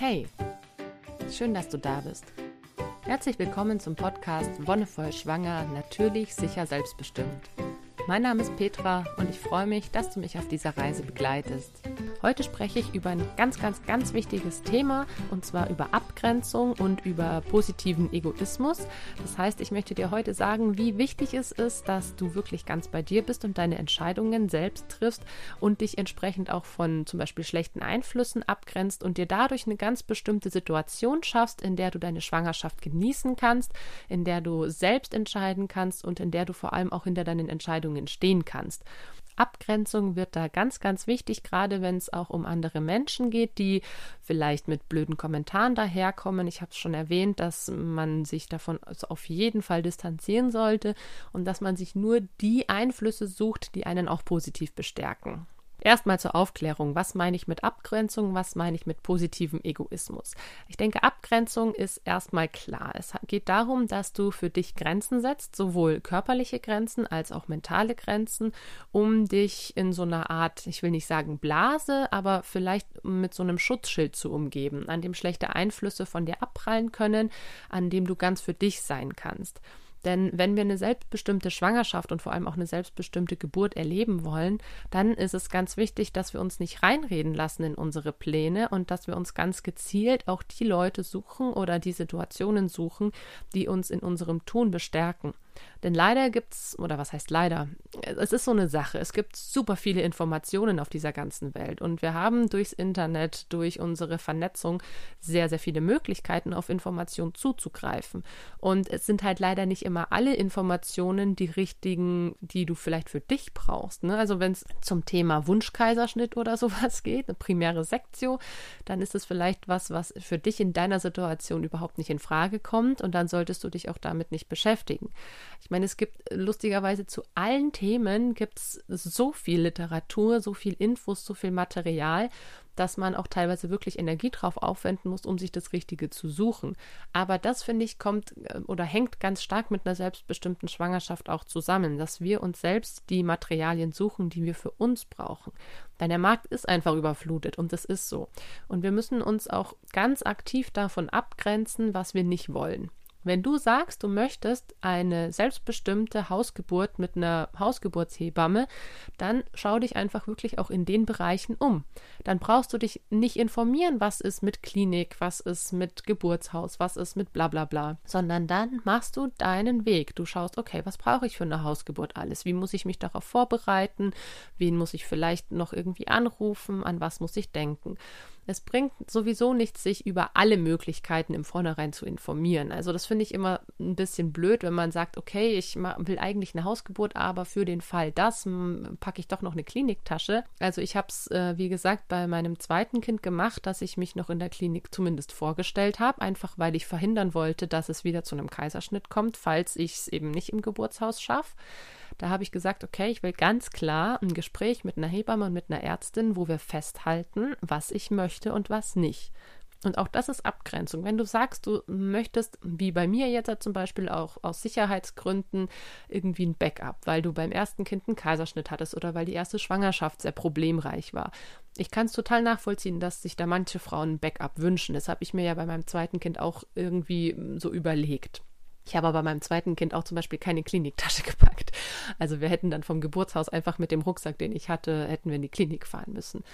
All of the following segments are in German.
Hey, schön, dass du da bist. Herzlich willkommen zum Podcast Wonnevoll Schwanger, natürlich, sicher, selbstbestimmt. Mein Name ist Petra und ich freue mich, dass du mich auf dieser Reise begleitest. Heute spreche ich über ein ganz, ganz, ganz wichtiges Thema und zwar über Abgrenzung und über positiven Egoismus. Das heißt, ich möchte dir heute sagen, wie wichtig es ist, dass du wirklich ganz bei dir bist und deine Entscheidungen selbst triffst und dich entsprechend auch von zum Beispiel schlechten Einflüssen abgrenzt und dir dadurch eine ganz bestimmte Situation schaffst, in der du deine Schwangerschaft genießen kannst, in der du selbst entscheiden kannst und in der du vor allem auch hinter deinen Entscheidungen stehen kannst. Abgrenzung wird da ganz, ganz wichtig, gerade wenn es auch um andere Menschen geht, die vielleicht mit blöden Kommentaren daherkommen. Ich habe es schon erwähnt, dass man sich davon also auf jeden Fall distanzieren sollte und dass man sich nur die Einflüsse sucht, die einen auch positiv bestärken. Erstmal zur Aufklärung. Was meine ich mit Abgrenzung? Was meine ich mit positivem Egoismus? Ich denke, Abgrenzung ist erstmal klar. Es geht darum, dass du für dich Grenzen setzt, sowohl körperliche Grenzen als auch mentale Grenzen, um dich in so einer Art, ich will nicht sagen Blase, aber vielleicht mit so einem Schutzschild zu umgeben, an dem schlechte Einflüsse von dir abprallen können, an dem du ganz für dich sein kannst. Denn wenn wir eine selbstbestimmte Schwangerschaft und vor allem auch eine selbstbestimmte Geburt erleben wollen, dann ist es ganz wichtig, dass wir uns nicht reinreden lassen in unsere Pläne und dass wir uns ganz gezielt auch die Leute suchen oder die Situationen suchen, die uns in unserem Tun bestärken. Denn leider gibt es, oder was heißt leider? Es ist so eine Sache. Es gibt super viele Informationen auf dieser ganzen Welt. Und wir haben durchs Internet, durch unsere Vernetzung sehr, sehr viele Möglichkeiten, auf Informationen zuzugreifen. Und es sind halt leider nicht immer alle Informationen die richtigen, die du vielleicht für dich brauchst. Ne? Also wenn es zum Thema Wunschkaiserschnitt oder sowas geht, eine primäre Sektio, dann ist es vielleicht was, was für dich in deiner Situation überhaupt nicht in Frage kommt. Und dann solltest du dich auch damit nicht beschäftigen. Ich meine, es gibt lustigerweise zu allen Themen gibt es so viel Literatur, so viel Infos, so viel Material, dass man auch teilweise wirklich Energie drauf aufwenden muss, um sich das Richtige zu suchen. Aber das, finde ich, kommt äh, oder hängt ganz stark mit einer selbstbestimmten Schwangerschaft auch zusammen, dass wir uns selbst die Materialien suchen, die wir für uns brauchen. Denn der Markt ist einfach überflutet und das ist so. Und wir müssen uns auch ganz aktiv davon abgrenzen, was wir nicht wollen. Wenn du sagst, du möchtest eine selbstbestimmte Hausgeburt mit einer Hausgeburtshebamme, dann schau dich einfach wirklich auch in den Bereichen um. Dann brauchst du dich nicht informieren, was ist mit Klinik, was ist mit Geburtshaus, was ist mit bla bla bla, sondern dann machst du deinen Weg. Du schaust, okay, was brauche ich für eine Hausgeburt alles? Wie muss ich mich darauf vorbereiten? Wen muss ich vielleicht noch irgendwie anrufen? An was muss ich denken? Es bringt sowieso nichts, sich über alle Möglichkeiten im Vornherein zu informieren. Also das finde ich immer ein bisschen blöd, wenn man sagt, okay, ich will eigentlich eine Hausgeburt, aber für den Fall das packe ich doch noch eine Kliniktasche. Also ich habe es, äh, wie gesagt, bei meinem zweiten Kind gemacht, dass ich mich noch in der Klinik zumindest vorgestellt habe, einfach weil ich verhindern wollte, dass es wieder zu einem Kaiserschnitt kommt, falls ich es eben nicht im Geburtshaus schaffe. Da habe ich gesagt, okay, ich will ganz klar ein Gespräch mit einer Hebamme und mit einer Ärztin, wo wir festhalten, was ich möchte und was nicht. Und auch das ist Abgrenzung. Wenn du sagst, du möchtest, wie bei mir jetzt zum Beispiel auch aus Sicherheitsgründen, irgendwie ein Backup, weil du beim ersten Kind einen Kaiserschnitt hattest oder weil die erste Schwangerschaft sehr problemreich war. Ich kann es total nachvollziehen, dass sich da manche Frauen ein Backup wünschen. Das habe ich mir ja bei meinem zweiten Kind auch irgendwie so überlegt. Ich habe aber meinem zweiten Kind auch zum Beispiel keine Kliniktasche gepackt. Also wir hätten dann vom Geburtshaus einfach mit dem Rucksack, den ich hatte, hätten wir in die Klinik fahren müssen.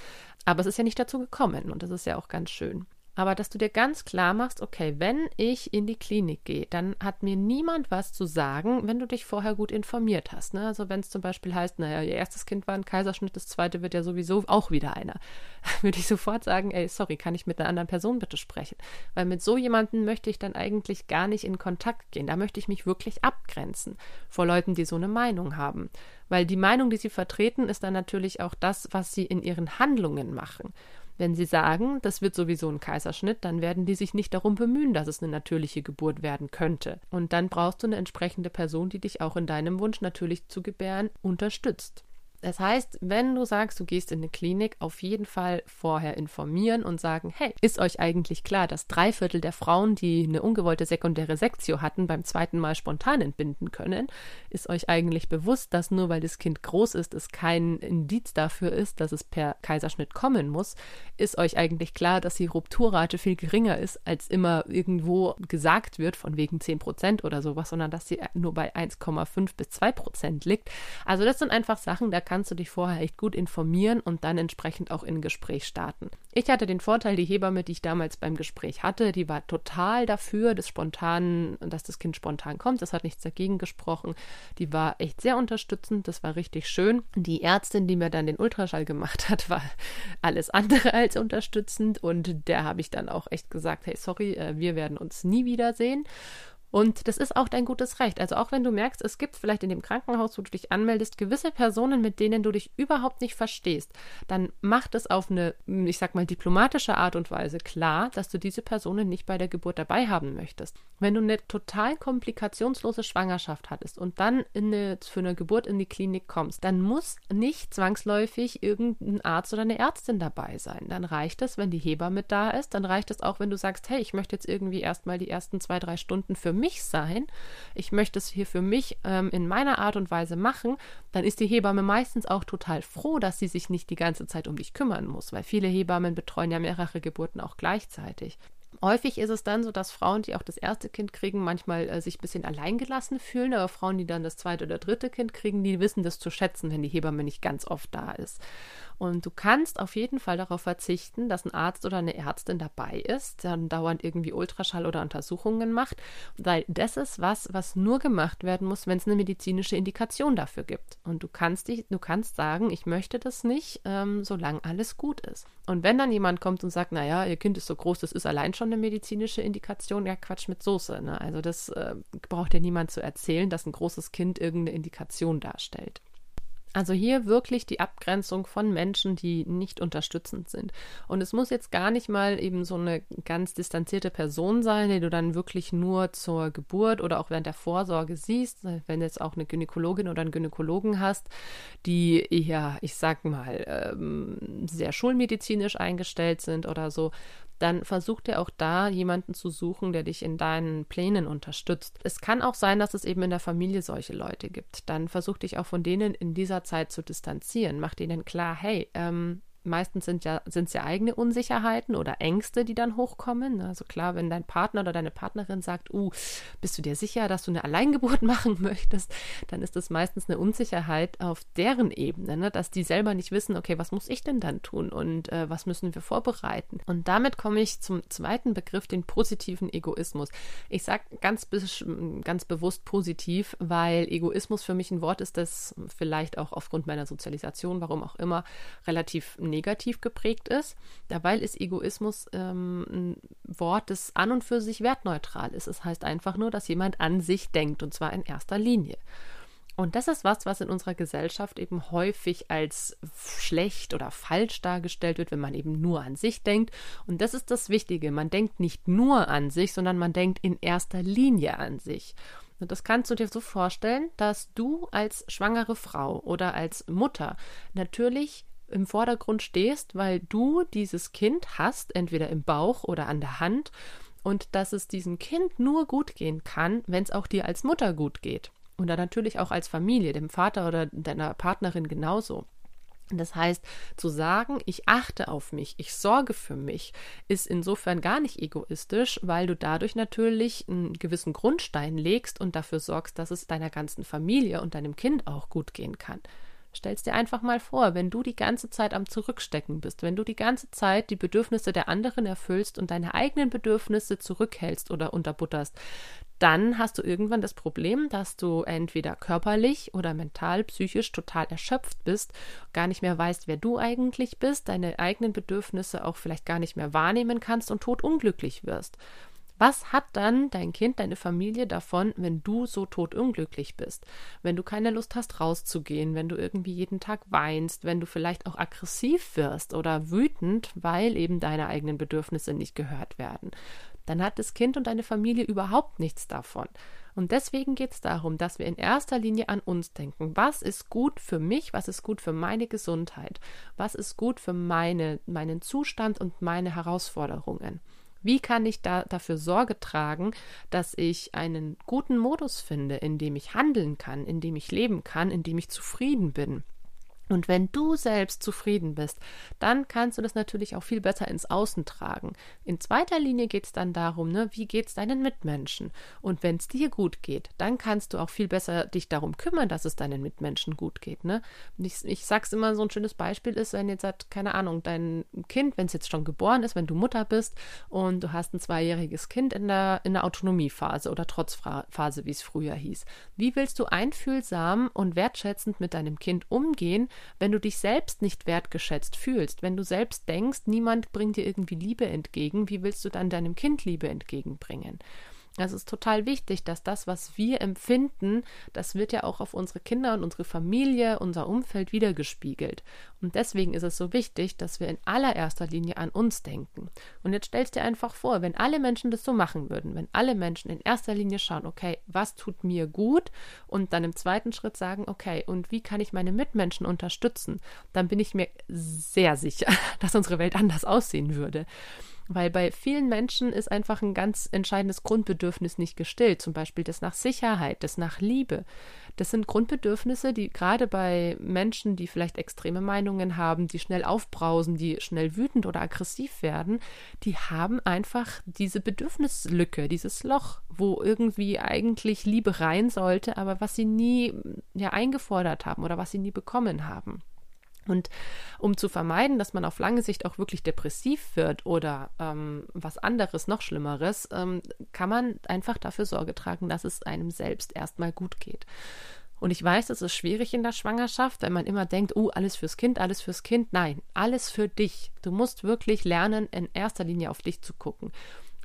Aber es ist ja nicht dazu gekommen und das ist ja auch ganz schön. Aber dass du dir ganz klar machst, okay, wenn ich in die Klinik gehe, dann hat mir niemand was zu sagen, wenn du dich vorher gut informiert hast. Ne? Also wenn es zum Beispiel heißt, naja, ihr erstes Kind war ein Kaiserschnitt, das zweite wird ja sowieso auch wieder einer. Würde ich sofort sagen, ey, sorry, kann ich mit einer anderen Person bitte sprechen? Weil mit so jemandem möchte ich dann eigentlich gar nicht in Kontakt gehen. Da möchte ich mich wirklich abgrenzen vor Leuten, die so eine Meinung haben. Weil die Meinung, die sie vertreten, ist dann natürlich auch das, was sie in ihren Handlungen machen. Wenn sie sagen, das wird sowieso ein Kaiserschnitt, dann werden die sich nicht darum bemühen, dass es eine natürliche Geburt werden könnte. Und dann brauchst du eine entsprechende Person, die dich auch in deinem Wunsch natürlich zu gebären unterstützt. Das heißt, wenn du sagst, du gehst in eine Klinik, auf jeden Fall vorher informieren und sagen, hey, ist euch eigentlich klar, dass drei Viertel der Frauen, die eine ungewollte sekundäre Sektio hatten, beim zweiten Mal spontan entbinden können? Ist euch eigentlich bewusst, dass nur weil das Kind groß ist, es kein Indiz dafür ist, dass es per Kaiserschnitt kommen muss? Ist euch eigentlich klar, dass die Rupturrate viel geringer ist, als immer irgendwo gesagt wird, von wegen 10 Prozent oder sowas, sondern dass sie nur bei 1,5 bis 2 Prozent liegt? Also das sind einfach Sachen, da kannst du dich vorher echt gut informieren und dann entsprechend auch in Gespräch starten. Ich hatte den Vorteil, die Hebamme, die ich damals beim Gespräch hatte, die war total dafür, dass spontan, dass das Kind spontan kommt. Das hat nichts dagegen gesprochen. Die war echt sehr unterstützend. Das war richtig schön. Die Ärztin, die mir dann den Ultraschall gemacht hat, war alles andere als unterstützend und der habe ich dann auch echt gesagt, hey, sorry, äh, wir werden uns nie wiedersehen. Und das ist auch dein gutes Recht. Also auch wenn du merkst, es gibt vielleicht in dem Krankenhaus, wo du dich anmeldest, gewisse Personen, mit denen du dich überhaupt nicht verstehst, dann macht es auf eine, ich sag mal, diplomatische Art und Weise klar, dass du diese Personen nicht bei der Geburt dabei haben möchtest. Wenn du eine total komplikationslose Schwangerschaft hattest und dann eine, für eine Geburt in die Klinik kommst, dann muss nicht zwangsläufig irgendein Arzt oder eine Ärztin dabei sein. Dann reicht es, wenn die Hebamme da ist, dann reicht es auch, wenn du sagst, hey, ich möchte jetzt irgendwie erstmal die ersten zwei, drei Stunden für mich sein, ich möchte es hier für mich ähm, in meiner Art und Weise machen, dann ist die Hebamme meistens auch total froh, dass sie sich nicht die ganze Zeit um dich kümmern muss, weil viele Hebammen betreuen ja mehrere Geburten auch gleichzeitig. Häufig ist es dann so, dass Frauen, die auch das erste Kind kriegen, manchmal äh, sich ein bisschen alleingelassen fühlen, aber Frauen, die dann das zweite oder dritte Kind kriegen, die wissen das zu schätzen, wenn die Hebamme nicht ganz oft da ist. Und du kannst auf jeden Fall darauf verzichten, dass ein Arzt oder eine Ärztin dabei ist, dann dauernd irgendwie Ultraschall oder Untersuchungen macht, weil das ist was, was nur gemacht werden muss, wenn es eine medizinische Indikation dafür gibt. Und du kannst dich, du kannst sagen, ich möchte das nicht, ähm, solange alles gut ist. Und wenn dann jemand kommt und sagt, naja, ihr Kind ist so groß, das ist allein schon eine medizinische Indikation, ja Quatsch mit Soße. Ne? Also das äh, braucht ja niemand zu erzählen, dass ein großes Kind irgendeine Indikation darstellt. Also hier wirklich die Abgrenzung von Menschen, die nicht unterstützend sind. Und es muss jetzt gar nicht mal eben so eine ganz distanzierte Person sein, die du dann wirklich nur zur Geburt oder auch während der Vorsorge siehst. Wenn du jetzt auch eine Gynäkologin oder einen Gynäkologen hast, die ja, ich sag mal, ähm, sehr schulmedizinisch eingestellt sind oder so, dann versuch dir auch da jemanden zu suchen, der dich in deinen Plänen unterstützt. Es kann auch sein, dass es eben in der Familie solche Leute gibt. Dann versuch dich auch von denen in dieser Zeit zu distanzieren. Mach denen klar, hey, ähm, meistens sind ja sind es ja eigene Unsicherheiten oder Ängste, die dann hochkommen. Also klar, wenn dein Partner oder deine Partnerin sagt, uh, bist du dir sicher, dass du eine Alleingeburt machen möchtest, dann ist das meistens eine Unsicherheit auf deren Ebene, ne? dass die selber nicht wissen, okay, was muss ich denn dann tun und äh, was müssen wir vorbereiten. Und damit komme ich zum zweiten Begriff, den positiven Egoismus. Ich sage ganz, ganz bewusst positiv, weil Egoismus für mich ein Wort ist, das vielleicht auch aufgrund meiner Sozialisation, warum auch immer, relativ negativ negativ geprägt ist. Dabei ist Egoismus ähm, ein Wort, das an und für sich wertneutral ist. Es heißt einfach nur, dass jemand an sich denkt und zwar in erster Linie. Und das ist was, was in unserer Gesellschaft eben häufig als schlecht oder falsch dargestellt wird, wenn man eben nur an sich denkt. Und das ist das Wichtige. Man denkt nicht nur an sich, sondern man denkt in erster Linie an sich. Und das kannst du dir so vorstellen, dass du als schwangere Frau oder als Mutter natürlich im Vordergrund stehst, weil du dieses Kind hast, entweder im Bauch oder an der Hand, und dass es diesem Kind nur gut gehen kann, wenn es auch dir als Mutter gut geht. Und dann natürlich auch als Familie, dem Vater oder deiner Partnerin genauso. Das heißt, zu sagen, ich achte auf mich, ich sorge für mich, ist insofern gar nicht egoistisch, weil du dadurch natürlich einen gewissen Grundstein legst und dafür sorgst, dass es deiner ganzen Familie und deinem Kind auch gut gehen kann. Stell's dir einfach mal vor, wenn du die ganze Zeit am Zurückstecken bist, wenn du die ganze Zeit die Bedürfnisse der anderen erfüllst und deine eigenen Bedürfnisse zurückhältst oder unterbutterst, dann hast du irgendwann das Problem, dass du entweder körperlich oder mental, psychisch total erschöpft bist, gar nicht mehr weißt, wer du eigentlich bist, deine eigenen Bedürfnisse auch vielleicht gar nicht mehr wahrnehmen kannst und totunglücklich wirst. Was hat dann dein Kind, deine Familie davon, wenn du so totunglücklich bist? Wenn du keine Lust hast, rauszugehen, wenn du irgendwie jeden Tag weinst, wenn du vielleicht auch aggressiv wirst oder wütend, weil eben deine eigenen Bedürfnisse nicht gehört werden? Dann hat das Kind und deine Familie überhaupt nichts davon. Und deswegen geht es darum, dass wir in erster Linie an uns denken. Was ist gut für mich? Was ist gut für meine Gesundheit? Was ist gut für meine, meinen Zustand und meine Herausforderungen? Wie kann ich da dafür Sorge tragen, dass ich einen guten Modus finde, in dem ich handeln kann, in dem ich leben kann, in dem ich zufrieden bin? Und wenn du selbst zufrieden bist, dann kannst du das natürlich auch viel besser ins Außen tragen. In zweiter Linie geht es dann darum, ne, wie geht es deinen Mitmenschen? Und wenn es dir gut geht, dann kannst du auch viel besser dich darum kümmern, dass es deinen Mitmenschen gut geht. Ne? Ich, ich sag's immer, so ein schönes Beispiel ist, wenn jetzt hat, keine Ahnung, dein Kind, wenn es jetzt schon geboren ist, wenn du Mutter bist und du hast ein zweijähriges Kind in der, in der Autonomiephase oder Trotzphase, wie es früher hieß. Wie willst du einfühlsam und wertschätzend mit deinem Kind umgehen, wenn du dich selbst nicht wertgeschätzt fühlst, wenn du selbst denkst, niemand bringt dir irgendwie Liebe entgegen, wie willst du dann deinem Kind Liebe entgegenbringen? Es ist total wichtig, dass das, was wir empfinden, das wird ja auch auf unsere Kinder und unsere Familie, unser Umfeld wiedergespiegelt. Und deswegen ist es so wichtig, dass wir in allererster Linie an uns denken. Und jetzt stellst dir einfach vor, wenn alle Menschen das so machen würden, wenn alle Menschen in erster Linie schauen, okay, was tut mir gut und dann im zweiten Schritt sagen, okay, und wie kann ich meine Mitmenschen unterstützen, dann bin ich mir sehr sicher, dass unsere Welt anders aussehen würde. Weil bei vielen Menschen ist einfach ein ganz entscheidendes Grundbedürfnis nicht gestillt, zum Beispiel das nach Sicherheit, das nach Liebe. Das sind Grundbedürfnisse, die gerade bei Menschen, die vielleicht extreme Meinungen haben, die schnell aufbrausen, die schnell wütend oder aggressiv werden, die haben einfach diese Bedürfnislücke, dieses Loch, wo irgendwie eigentlich Liebe rein sollte, aber was sie nie ja eingefordert haben oder was sie nie bekommen haben. Und um zu vermeiden, dass man auf lange Sicht auch wirklich depressiv wird oder ähm, was anderes, noch Schlimmeres, ähm, kann man einfach dafür Sorge tragen, dass es einem selbst erstmal gut geht. Und ich weiß, es ist schwierig in der Schwangerschaft, wenn man immer denkt, uh, alles fürs Kind, alles fürs Kind. Nein, alles für dich. Du musst wirklich lernen, in erster Linie auf dich zu gucken.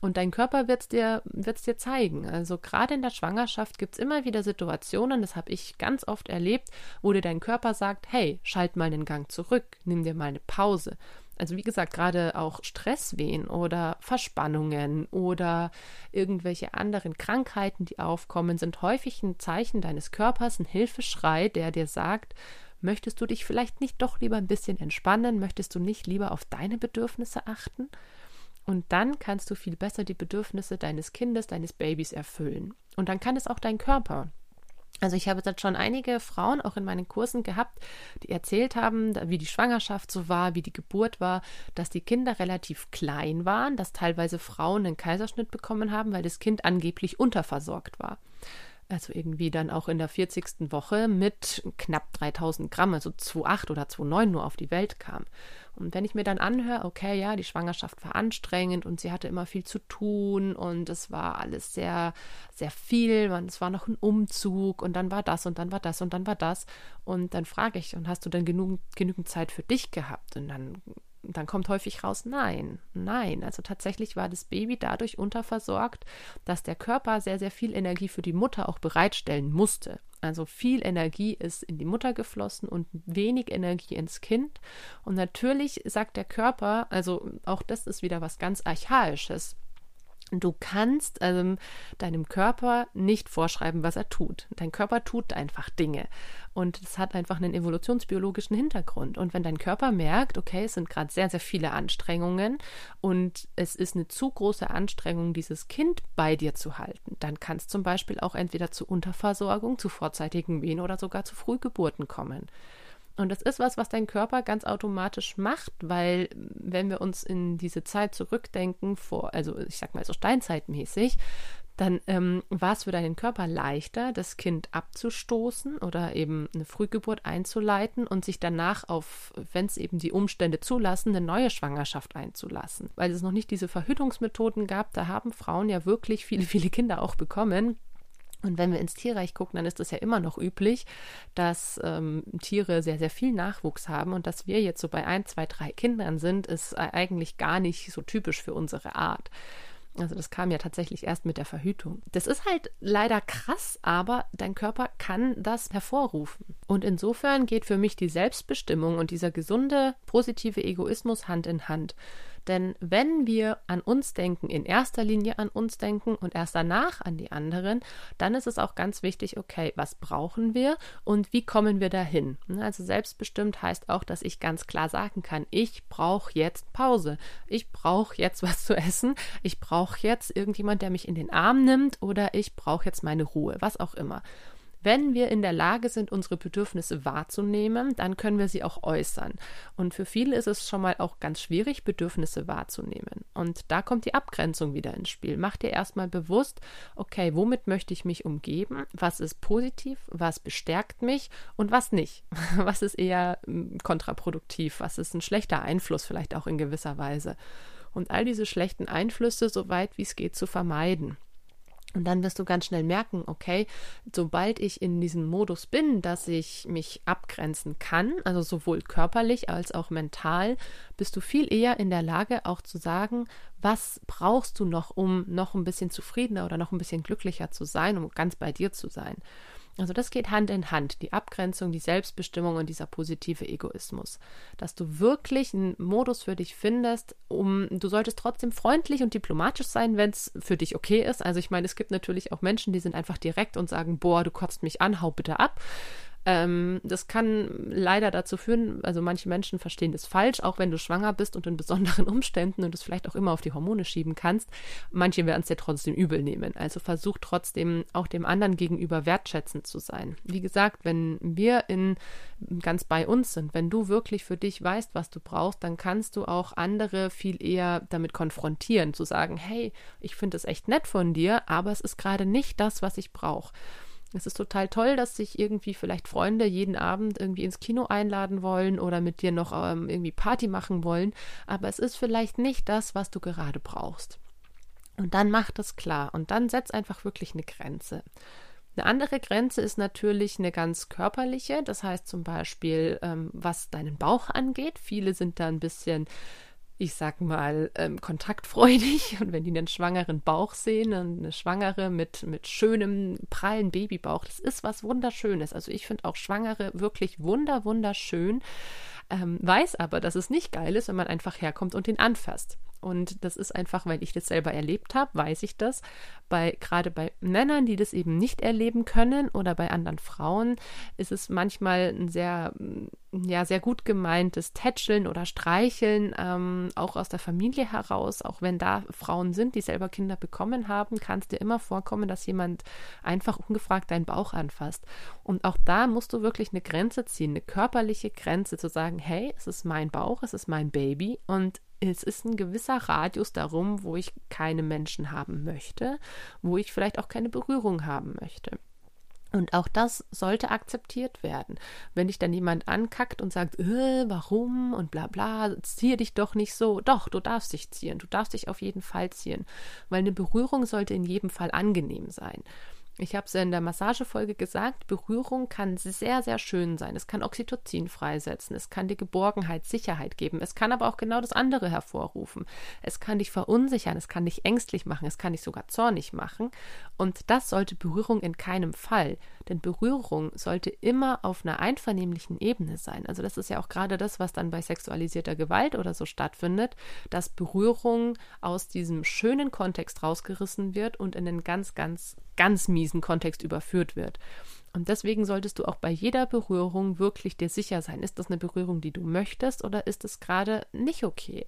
Und dein Körper wird es dir, wird's dir zeigen. Also gerade in der Schwangerschaft gibt es immer wieder Situationen, das habe ich ganz oft erlebt, wo dir dein Körper sagt, hey, schalt mal den Gang zurück, nimm dir mal eine Pause. Also wie gesagt, gerade auch Stresswehen oder Verspannungen oder irgendwelche anderen Krankheiten, die aufkommen, sind häufig ein Zeichen deines Körpers, ein Hilfeschrei, der dir sagt, möchtest du dich vielleicht nicht doch lieber ein bisschen entspannen, möchtest du nicht lieber auf deine Bedürfnisse achten? Und dann kannst du viel besser die Bedürfnisse deines Kindes, deines Babys erfüllen. Und dann kann es auch dein Körper. Also ich habe jetzt schon einige Frauen auch in meinen Kursen gehabt, die erzählt haben, wie die Schwangerschaft so war, wie die Geburt war, dass die Kinder relativ klein waren, dass teilweise Frauen einen Kaiserschnitt bekommen haben, weil das Kind angeblich unterversorgt war also irgendwie dann auch in der 40. Woche mit knapp 3000 Gramm, also 2,8 oder 2,9 nur auf die Welt kam. Und wenn ich mir dann anhöre, okay, ja, die Schwangerschaft war anstrengend und sie hatte immer viel zu tun und es war alles sehr, sehr viel, und es war noch ein Umzug und dann war das und dann war das und dann war das. Und dann frage ich, und hast du denn genug, genügend Zeit für dich gehabt? Und dann dann kommt häufig raus, nein, nein. Also tatsächlich war das Baby dadurch unterversorgt, dass der Körper sehr, sehr viel Energie für die Mutter auch bereitstellen musste. Also viel Energie ist in die Mutter geflossen und wenig Energie ins Kind. Und natürlich sagt der Körper, also auch das ist wieder was ganz Archaisches. Du kannst ähm, deinem Körper nicht vorschreiben, was er tut. Dein Körper tut einfach Dinge. Und es hat einfach einen evolutionsbiologischen Hintergrund. Und wenn dein Körper merkt, okay, es sind gerade sehr, sehr viele Anstrengungen und es ist eine zu große Anstrengung, dieses Kind bei dir zu halten, dann kann es zum Beispiel auch entweder zu Unterversorgung, zu vorzeitigen Wehen oder sogar zu Frühgeburten kommen. Und das ist was, was dein Körper ganz automatisch macht, weil wenn wir uns in diese Zeit zurückdenken, vor, also ich sag mal so steinzeitmäßig, dann ähm, war es für deinen Körper leichter, das Kind abzustoßen oder eben eine Frühgeburt einzuleiten und sich danach auf, wenn es eben die Umstände zulassen, eine neue Schwangerschaft einzulassen. Weil es noch nicht diese Verhütungsmethoden gab, da haben Frauen ja wirklich viele, viele Kinder auch bekommen. Und wenn wir ins Tierreich gucken, dann ist es ja immer noch üblich, dass ähm, Tiere sehr, sehr viel Nachwuchs haben und dass wir jetzt so bei ein, zwei, drei Kindern sind, ist eigentlich gar nicht so typisch für unsere Art. Also das kam ja tatsächlich erst mit der Verhütung. Das ist halt leider krass, aber dein Körper kann das hervorrufen. Und insofern geht für mich die Selbstbestimmung und dieser gesunde, positive Egoismus Hand in Hand. Denn wenn wir an uns denken, in erster Linie an uns denken und erst danach an die anderen, dann ist es auch ganz wichtig, okay, was brauchen wir und wie kommen wir dahin? Also selbstbestimmt heißt auch, dass ich ganz klar sagen kann, ich brauche jetzt Pause. Ich brauche jetzt was zu essen. Ich brauche jetzt irgendjemand, der mich in den Arm nimmt oder ich brauche jetzt meine Ruhe, was auch immer. Wenn wir in der Lage sind, unsere Bedürfnisse wahrzunehmen, dann können wir sie auch äußern. Und für viele ist es schon mal auch ganz schwierig, Bedürfnisse wahrzunehmen. Und da kommt die Abgrenzung wieder ins Spiel. Mach dir erstmal bewusst, okay, womit möchte ich mich umgeben? Was ist positiv? Was bestärkt mich? Und was nicht? Was ist eher hm, kontraproduktiv? Was ist ein schlechter Einfluss vielleicht auch in gewisser Weise? Und all diese schlechten Einflüsse so weit wie es geht zu vermeiden. Und dann wirst du ganz schnell merken, okay, sobald ich in diesem Modus bin, dass ich mich abgrenzen kann, also sowohl körperlich als auch mental, bist du viel eher in der Lage auch zu sagen, was brauchst du noch, um noch ein bisschen zufriedener oder noch ein bisschen glücklicher zu sein, um ganz bei dir zu sein. Also das geht Hand in Hand, die Abgrenzung, die Selbstbestimmung und dieser positive Egoismus. Dass du wirklich einen Modus für dich findest, um du solltest trotzdem freundlich und diplomatisch sein, wenn es für dich okay ist. Also ich meine, es gibt natürlich auch Menschen, die sind einfach direkt und sagen, boah, du kotzt mich an, hau bitte ab. Ähm, das kann leider dazu führen, also manche Menschen verstehen das falsch, auch wenn du schwanger bist und in besonderen Umständen und es vielleicht auch immer auf die Hormone schieben kannst. Manche werden es dir trotzdem übel nehmen. Also versuch trotzdem auch dem anderen gegenüber wertschätzend zu sein. Wie gesagt, wenn wir in ganz bei uns sind, wenn du wirklich für dich weißt, was du brauchst, dann kannst du auch andere viel eher damit konfrontieren, zu sagen, hey, ich finde es echt nett von dir, aber es ist gerade nicht das, was ich brauche. Es ist total toll, dass sich irgendwie vielleicht Freunde jeden Abend irgendwie ins Kino einladen wollen oder mit dir noch ähm, irgendwie Party machen wollen, aber es ist vielleicht nicht das, was du gerade brauchst. Und dann mach das klar und dann setz einfach wirklich eine Grenze. Eine andere Grenze ist natürlich eine ganz körperliche, das heißt zum Beispiel, ähm, was deinen Bauch angeht. Viele sind da ein bisschen ich sag mal, ähm, kontaktfreudig. Und wenn die einen schwangeren Bauch sehen, eine Schwangere mit, mit schönem, prallen Babybauch, das ist was Wunderschönes. Also ich finde auch Schwangere wirklich wunder, wunderschön. Ähm, weiß aber, dass es nicht geil ist, wenn man einfach herkommt und den anfasst. Und das ist einfach, weil ich das selber erlebt habe, weiß ich das. Bei gerade bei Männern, die das eben nicht erleben können oder bei anderen Frauen, ist es manchmal ein sehr, ja, sehr gut gemeintes Tätscheln oder Streicheln, ähm, auch aus der Familie heraus. Auch wenn da Frauen sind, die selber Kinder bekommen haben, kann es dir immer vorkommen, dass jemand einfach ungefragt deinen Bauch anfasst. Und auch da musst du wirklich eine Grenze ziehen, eine körperliche Grenze, zu sagen, hey, es ist mein Bauch, es ist mein Baby und es ist ein gewisser Radius darum, wo ich keine Menschen haben möchte, wo ich vielleicht auch keine Berührung haben möchte. Und auch das sollte akzeptiert werden. Wenn dich dann jemand ankackt und sagt, äh, warum und bla bla, ziehe dich doch nicht so. Doch, du darfst dich ziehen. Du darfst dich auf jeden Fall ziehen. Weil eine Berührung sollte in jedem Fall angenehm sein. Ich habe es ja in der Massagefolge gesagt, Berührung kann sehr, sehr schön sein. Es kann Oxytocin freisetzen, es kann dir Geborgenheit, Sicherheit geben, es kann aber auch genau das andere hervorrufen. Es kann dich verunsichern, es kann dich ängstlich machen, es kann dich sogar zornig machen. Und das sollte Berührung in keinem Fall. Denn Berührung sollte immer auf einer einvernehmlichen Ebene sein. Also das ist ja auch gerade das, was dann bei sexualisierter Gewalt oder so stattfindet, dass Berührung aus diesem schönen Kontext rausgerissen wird und in einen ganz, ganz ganz miesen Kontext überführt wird. Und deswegen solltest du auch bei jeder Berührung wirklich dir sicher sein, ist das eine Berührung, die du möchtest oder ist es gerade nicht okay?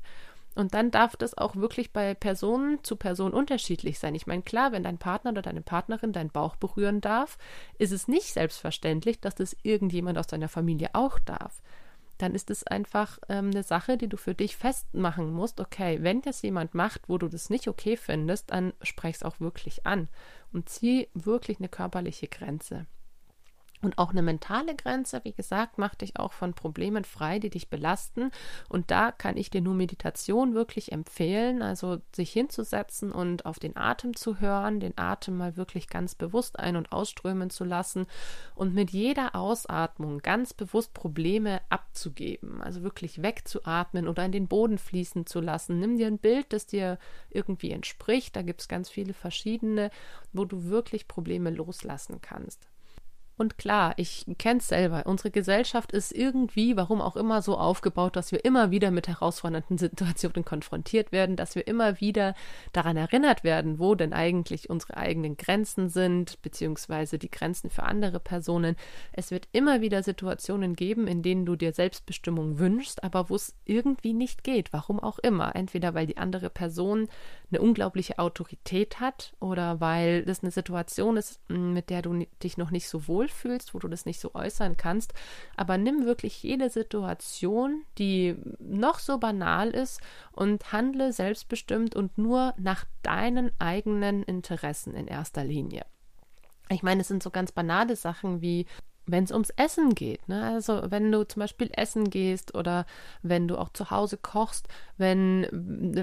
Und dann darf das auch wirklich bei Person zu Person unterschiedlich sein. Ich meine, klar, wenn dein Partner oder deine Partnerin deinen Bauch berühren darf, ist es nicht selbstverständlich, dass das irgendjemand aus deiner Familie auch darf dann ist es einfach ähm, eine Sache, die du für dich festmachen musst. Okay, wenn das jemand macht, wo du das nicht okay findest, dann sprech es auch wirklich an und zieh wirklich eine körperliche Grenze. Und auch eine mentale Grenze, wie gesagt, macht dich auch von Problemen frei, die dich belasten. Und da kann ich dir nur Meditation wirklich empfehlen, also sich hinzusetzen und auf den Atem zu hören, den Atem mal wirklich ganz bewusst ein- und ausströmen zu lassen und mit jeder Ausatmung ganz bewusst Probleme abzugeben, also wirklich wegzuatmen oder in den Boden fließen zu lassen. Nimm dir ein Bild, das dir irgendwie entspricht. Da gibt es ganz viele verschiedene, wo du wirklich Probleme loslassen kannst. Und klar, ich kenne es selber. Unsere Gesellschaft ist irgendwie, warum auch immer, so aufgebaut, dass wir immer wieder mit herausfordernden Situationen konfrontiert werden, dass wir immer wieder daran erinnert werden, wo denn eigentlich unsere eigenen Grenzen sind, beziehungsweise die Grenzen für andere Personen. Es wird immer wieder Situationen geben, in denen du dir Selbstbestimmung wünschst, aber wo es irgendwie nicht geht, warum auch immer. Entweder weil die andere Person eine unglaubliche Autorität hat oder weil das eine Situation ist, mit der du dich noch nicht so wohl wohlfühlst, wo du das nicht so äußern kannst. Aber nimm wirklich jede Situation, die noch so banal ist, und handle selbstbestimmt und nur nach deinen eigenen Interessen in erster Linie. Ich meine, es sind so ganz banale Sachen wie wenn es ums Essen geht. Ne? Also wenn du zum Beispiel essen gehst oder wenn du auch zu Hause kochst, wenn,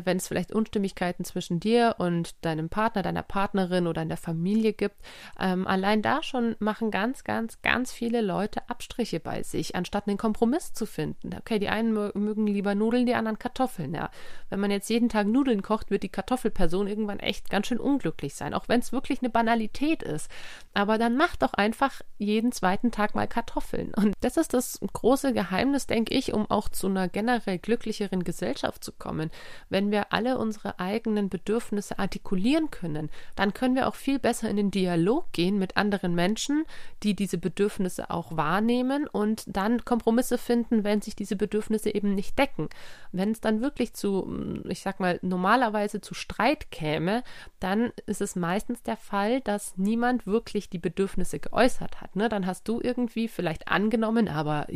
es vielleicht Unstimmigkeiten zwischen dir und deinem Partner, deiner Partnerin oder in der Familie gibt, ähm, allein da schon machen ganz, ganz, ganz viele Leute Abstriche bei sich, anstatt einen Kompromiss zu finden. Okay, die einen mögen lieber Nudeln, die anderen Kartoffeln. Ja. Wenn man jetzt jeden Tag Nudeln kocht, wird die Kartoffelperson irgendwann echt ganz schön unglücklich sein, auch wenn es wirklich eine Banalität ist. Aber dann mach doch einfach jeden zweiten jeden Tag mal Kartoffeln. Und das ist das große Geheimnis, denke ich, um auch zu einer generell glücklicheren Gesellschaft zu kommen. Wenn wir alle unsere eigenen Bedürfnisse artikulieren können, dann können wir auch viel besser in den Dialog gehen mit anderen Menschen, die diese Bedürfnisse auch wahrnehmen und dann Kompromisse finden, wenn sich diese Bedürfnisse eben nicht decken. Wenn es dann wirklich zu, ich sag mal, normalerweise zu Streit käme, dann ist es meistens der Fall, dass niemand wirklich die Bedürfnisse geäußert hat. Ne? Dann hast du irgendwie vielleicht angenommen, aber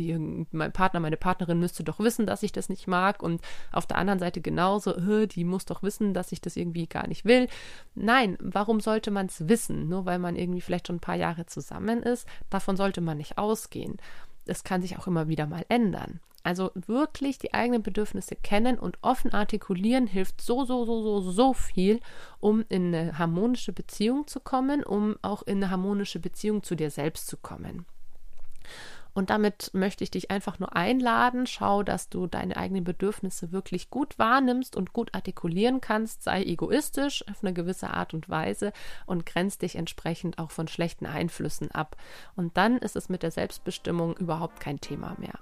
mein Partner, meine Partnerin müsste doch wissen, dass ich das nicht mag und auf der anderen Seite genauso, die muss doch wissen, dass ich das irgendwie gar nicht will. Nein, warum sollte man es wissen? Nur weil man irgendwie vielleicht schon ein paar Jahre zusammen ist, davon sollte man nicht ausgehen. Es kann sich auch immer wieder mal ändern. Also wirklich die eigenen Bedürfnisse kennen und offen artikulieren hilft so, so, so, so, so viel, um in eine harmonische Beziehung zu kommen, um auch in eine harmonische Beziehung zu dir selbst zu kommen. Und damit möchte ich dich einfach nur einladen. Schau, dass du deine eigenen Bedürfnisse wirklich gut wahrnimmst und gut artikulieren kannst. Sei egoistisch auf eine gewisse Art und Weise und grenz dich entsprechend auch von schlechten Einflüssen ab. Und dann ist es mit der Selbstbestimmung überhaupt kein Thema mehr.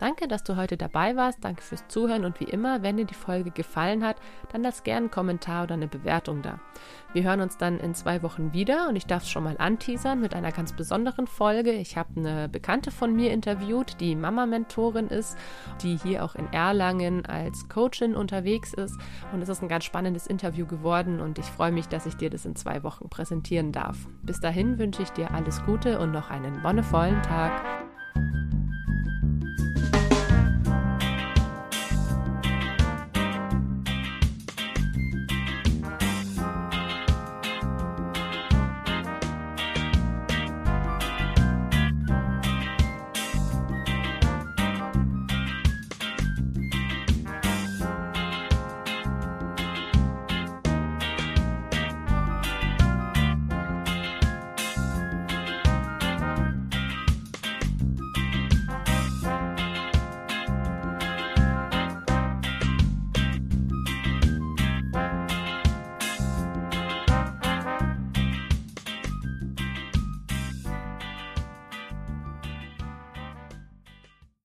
Danke, dass du heute dabei warst. Danke fürs Zuhören und wie immer, wenn dir die Folge gefallen hat, dann lass gerne einen Kommentar oder eine Bewertung da. Wir hören uns dann in zwei Wochen wieder und ich darf es schon mal anteasern mit einer ganz besonderen Folge. Ich habe eine Bekannte von mir interviewt, die Mama-Mentorin ist, die hier auch in Erlangen als Coachin unterwegs ist. Und es ist ein ganz spannendes Interview geworden und ich freue mich, dass ich dir das in zwei Wochen präsentieren darf. Bis dahin wünsche ich dir alles Gute und noch einen wonnevollen Tag.